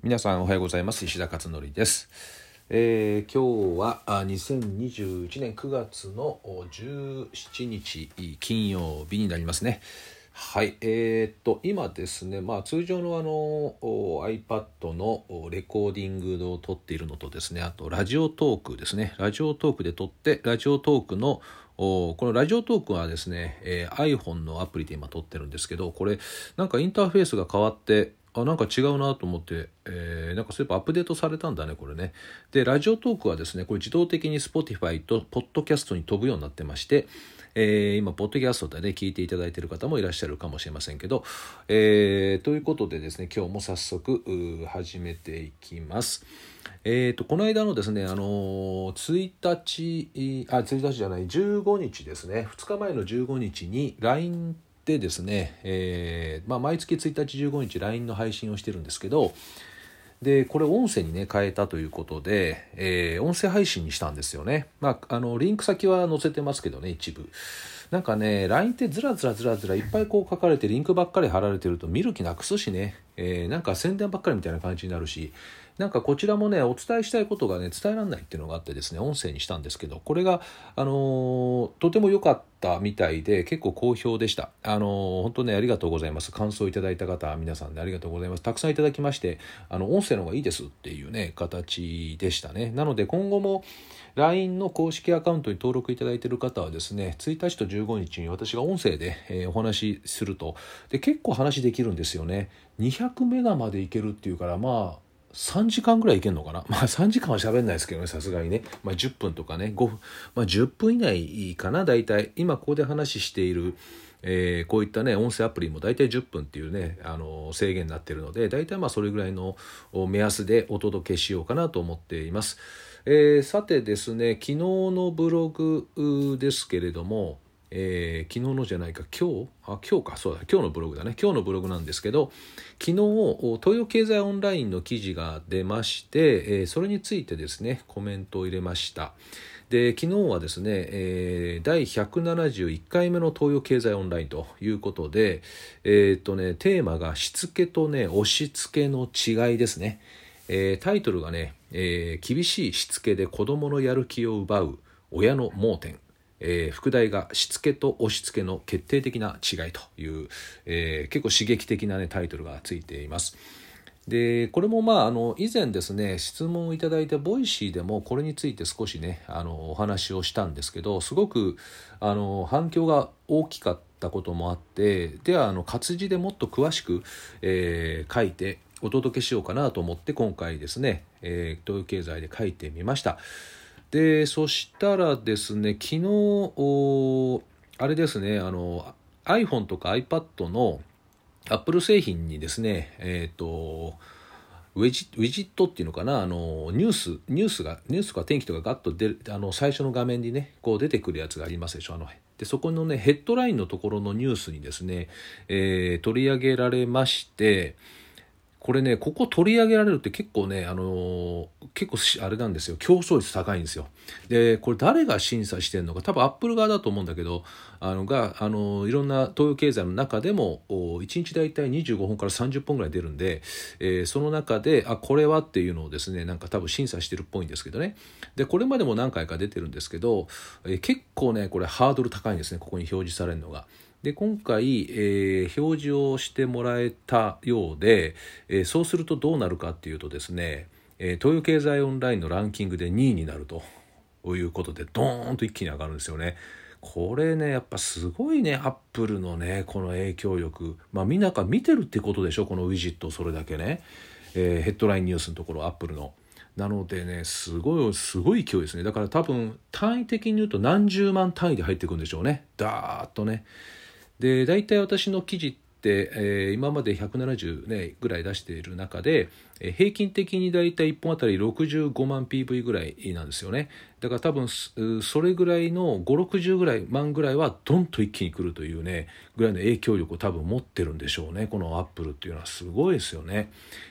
皆さんおはようございます。石田勝則です、えー今日はあ2021年9月の17日金曜日になりますね。はいえーっと今ですねまあ通常のあの iPad のレコーディングを撮っているのとですねあとラジオトークですね。ラジオトークで撮ってラジオトークのこのラジオトークはですね、えー iPhone のアプリで今撮ってるんですけどこれなんかインターフェースが変わってあなんか違うなと思って、えーなんかそういえばアップデートされたんだねこれね。でラジオトークはですねこれ自動的に Spotify と Podcast に飛ぶようになってまして、えー今ポッドキャストでね聞いていただいている方もいらっしゃるかもしれませんけど、えーということでですね今日も早速始めていきます。えー、とこの間のですね、あの1日あ1日じゃない15日ですね。2日前の15日に LINE でですね、えーまあ、毎月1日15日 LINE の配信をしてるんですけどでこれ音声にね変えたということで、えー音声配信にしたんですよね、まあ、あのリンク先は載せてますけどね一部。なんかね LINE ってずらずらずらずらいっぱいこう書かれてリンクばっかり貼られてると見る気なくすしね、えーなんか宣伝ばっかりみたいな感じになるし。なんかこちらもねお伝えしたいことがね伝えられないっていうのがあってですね音声にしたんですけどこれがあのとても良かったみたいで結構好評でした。あの本当ねありがとうございます。感想いただいた方皆さんでありがとうございます。たくさんいただきましてあの音声の方がいいですっていうね形でしたね。なので今後も LINE の公式アカウントに登録いただいている方はですね1日と15日に私が音声で、えお話しすると。で結構話できるんですよね。200メガまでいけるっていうからまあ3時間ぐらいいけるのかな？まあ3時間は喋んないですけどねさすがにね、まあ、10分とかね。5分、まあ、10分以内かな大体。今ここで話しているえーこういったね音声アプリも大体10分っていうねあの制限になってるので大体まあそれぐらいの目安でお届けしようかなと思っています、えーさてですね昨日のブログですけれどもえー昨日のじゃないか今日？あ今日かそうだ今日のブログだね。今日のブログなんですけど昨日東洋経済オンラインの記事が出まして、えーそれについてですねコメントを入れました。で昨日はですね、えー第171回目の東洋経済オンラインということで、えーっとね、テーマがしつけとね押し付けの違いですね、えータイトルがね、えー厳しいしつけで子どものやる気を奪う親の盲点」えー副題が「しつけと押し付けの決定的な違い」という、えー結構刺激的な、ね、タイトルがついています。でこれもまああの以前ですね質問をいただいた Voicy でもこれについて少しねあのお話をしたんですけどすごくあの反響が大きかったこともあってではあの活字でもっと詳しく、えー書いてお届けしようかなと思って今回ですね、えー東洋経済で書いてみました。でそしたらですね昨日あれですねあの iPhone とか iPad のアップル製品にですねえっ、とウェジウィジットっていうのかなあのニュースニュースがニュースとか天気とかガッと出るあの最初の画面にねこう出てくるやつがありますでしょあのでそこのねヘッドラインのところのニュースにですね、えー取り上げられましてこれねここ取り上げられるって結構ねあの結構あれなんですよ。競争率高いんですよ。でこれ誰が審査してるのか多分アップル側だと思うんだけどあのがあのいろんな東洋経済の中でもお1日大体25本から30本ぐらい出るんで、えーその中であこれはっていうのをですねなんか多分審査してるっぽいんですけどね。でこれまでも何回か出てるんですけど、えー結構ねこれハードル高いんですねここに表示されるのが。で今回、えー表示をしてもらえたようで、えーそうするとどうなるかっていうとですね、えー東洋経済オンラインのランキングで2位になるということでドーンと一気に上がるんですよね。これねやっぱすごいねアップルのねこの影響力。まあみんなが見てるってことでしょこのウィジットそれだけね、えーヘッドラインニュースのところアップルの。なのでねすごいすごい勢いですね。だから多分単位的に言うと何十万単位で入ってくんでしょうね。ダーッとね。で大体私の記事って、えー今まで170、ね、ぐらい出している中で、えー平均的に大体1本あたり65万 PV ぐらいなんですよねだから多分それぐらいの560ぐらい万ぐらいはドンと一気に来るというねぐらいの影響力を多分持ってるんでしょうねこのアップルっていうのはすごいですよね。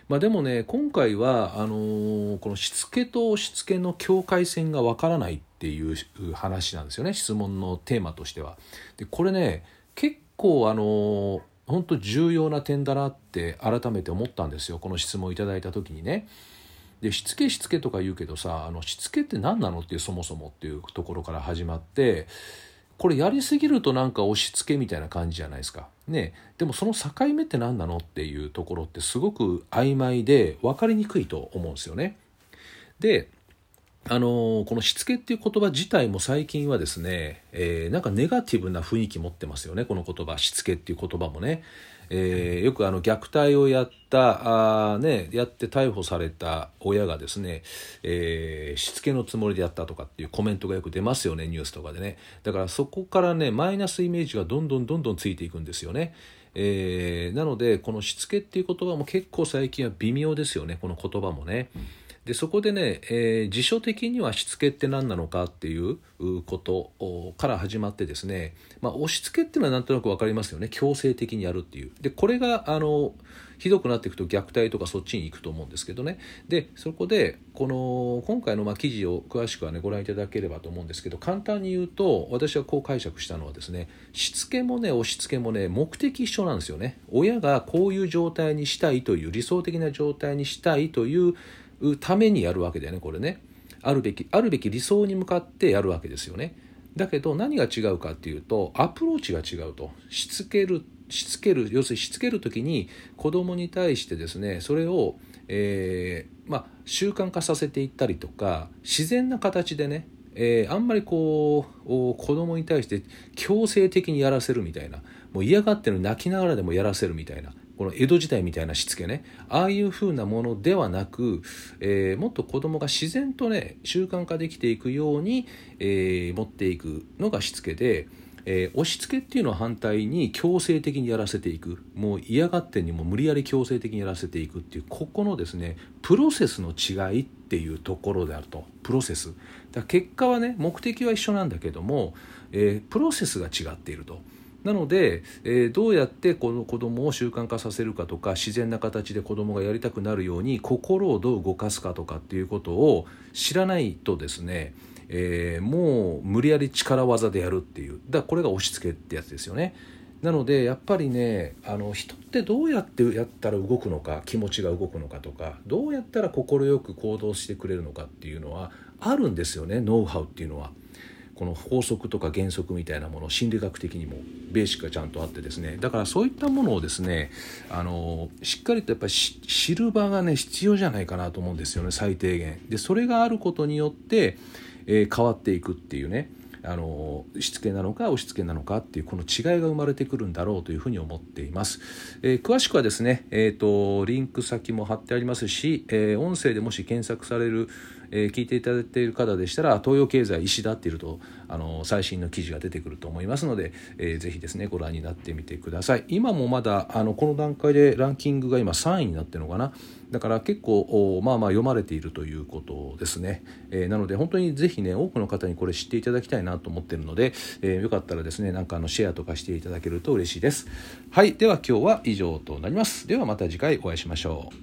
まあ、でもね今回はあのーこのしつけとしつけの境界線がわからないっていう話なんですよね質問のテーマとしては。でこれね構あの本当重要な点だなって改めて思ったんですよこの質問をいただいた時にね。でしつけしつけとか言うけどさあのしつけって何なのっていうそもそもっていうところから始まってこれやりすぎるとなんか押し付けみたいな感じじゃないですか。ね、でもその境目って何なのっていうところってすごく曖昧で分かりにくいと思うんですよね。であのこのしつけっていう言葉自体も最近はですね、えー、なんかネガティブな雰囲気持ってますよねこの言葉しつけっていう言葉もね。えー、よくあの虐待をやったあ、ね、やって逮捕された親がですね、えー、しつけのつもりでやったとかっていうコメントがよく出ますよねニュースとかでねだからそこからねマイナスイメージがどんどんどんどんついていくんですよね。えー、なのでこのしつけっていう言葉も結構最近は微妙ですよねこの言葉もね。でそこでね、えー、辞書的にはしつけって何なのかっていうことから始まってですね、まあ、押し付けっていうのはなんとなく分かりますよね。強制的にやるっていう。でこれがあのひどくなっていくと虐待とかそっちに行くと思うんですけどね。でそこでこの今回のま記事を詳しくはねご覧いただければと思うんですけど簡単に言うと私はこう解釈したのはですねしつけもね押し付けもね目的一緒なんですよね。親がこういう状態にしたいという理想的な状態にしたいといううためにやるわけだよねこれね。あるべきあるべき理想に向かってやるわけですよね。だけど何が違うかっていうとアプローチが違うと。しつけるしつける要するにしつける時に子供に対してですねそれを、えー、まあ、習慣化させていったりとか自然な形でねえー、あんまりこう子供に対して強制的にやらせるみたいなもう嫌がってる泣きながらでもやらせるみたいなこの江戸時代みたいなしつけねああいう風なものではなく、えー、もっと子供が自然とね習慣化できていくように、えー、持っていくのがしつけで。えー、押し付けっていうのは反対に強制的にやらせていくもう嫌がってにも無理やり強制的にやらせていくっていうここのですねプロセスの違いっていうところであるとプロセスだ結果はね目的は一緒なんだけども、えー、プロセスが違っていると。なので、えー、どうやってこの子供を習慣化させるかとか自然な形で子供がやりたくなるように心をどう動かすかとかっていうことを知らないとですね、えー、もう無理やり力技でやるっていうだこれが押し付けってやつですよね。なのでやっぱりねあの人ってどうやってやったら動くのか気持ちが動くのかとかどうやったら快く行動してくれるのかっていうのはあるんですよねノウハウっていうのは。この法則とか原則みたいなもの心理学的にもベーシックがちゃんとあってですね。だからそういったものをですねあのしっかりとやっぱり知る場がね必要じゃないかなと思うんですよね最低限。でそれがあることによって、えー、変わっていくっていうねあのしつけなのか押し付けなのかっていうこの違いが生まれてくるんだろうというふうに思っています、えー、詳しくはですね、えーと、リンク先も貼ってありますし、えー、音声でもし検索されるえー、聞いていただいている方でしたら東洋経済石田っているとあの最新の記事が出てくると思いますので、えー、ぜひですねご覧になってみてください。今もまだあのこの段階でランキングが今3位になってるのかな。だから結構まあまあ読まれているということですね、えー、なので本当にぜひね多くの方にこれ知っていただきたいなと思ってるので、えー、よかったらですねなんかあのシェアとかしていただけると嬉しいです。はい。では今日は以上となります。ではまた次回お会いしましょう。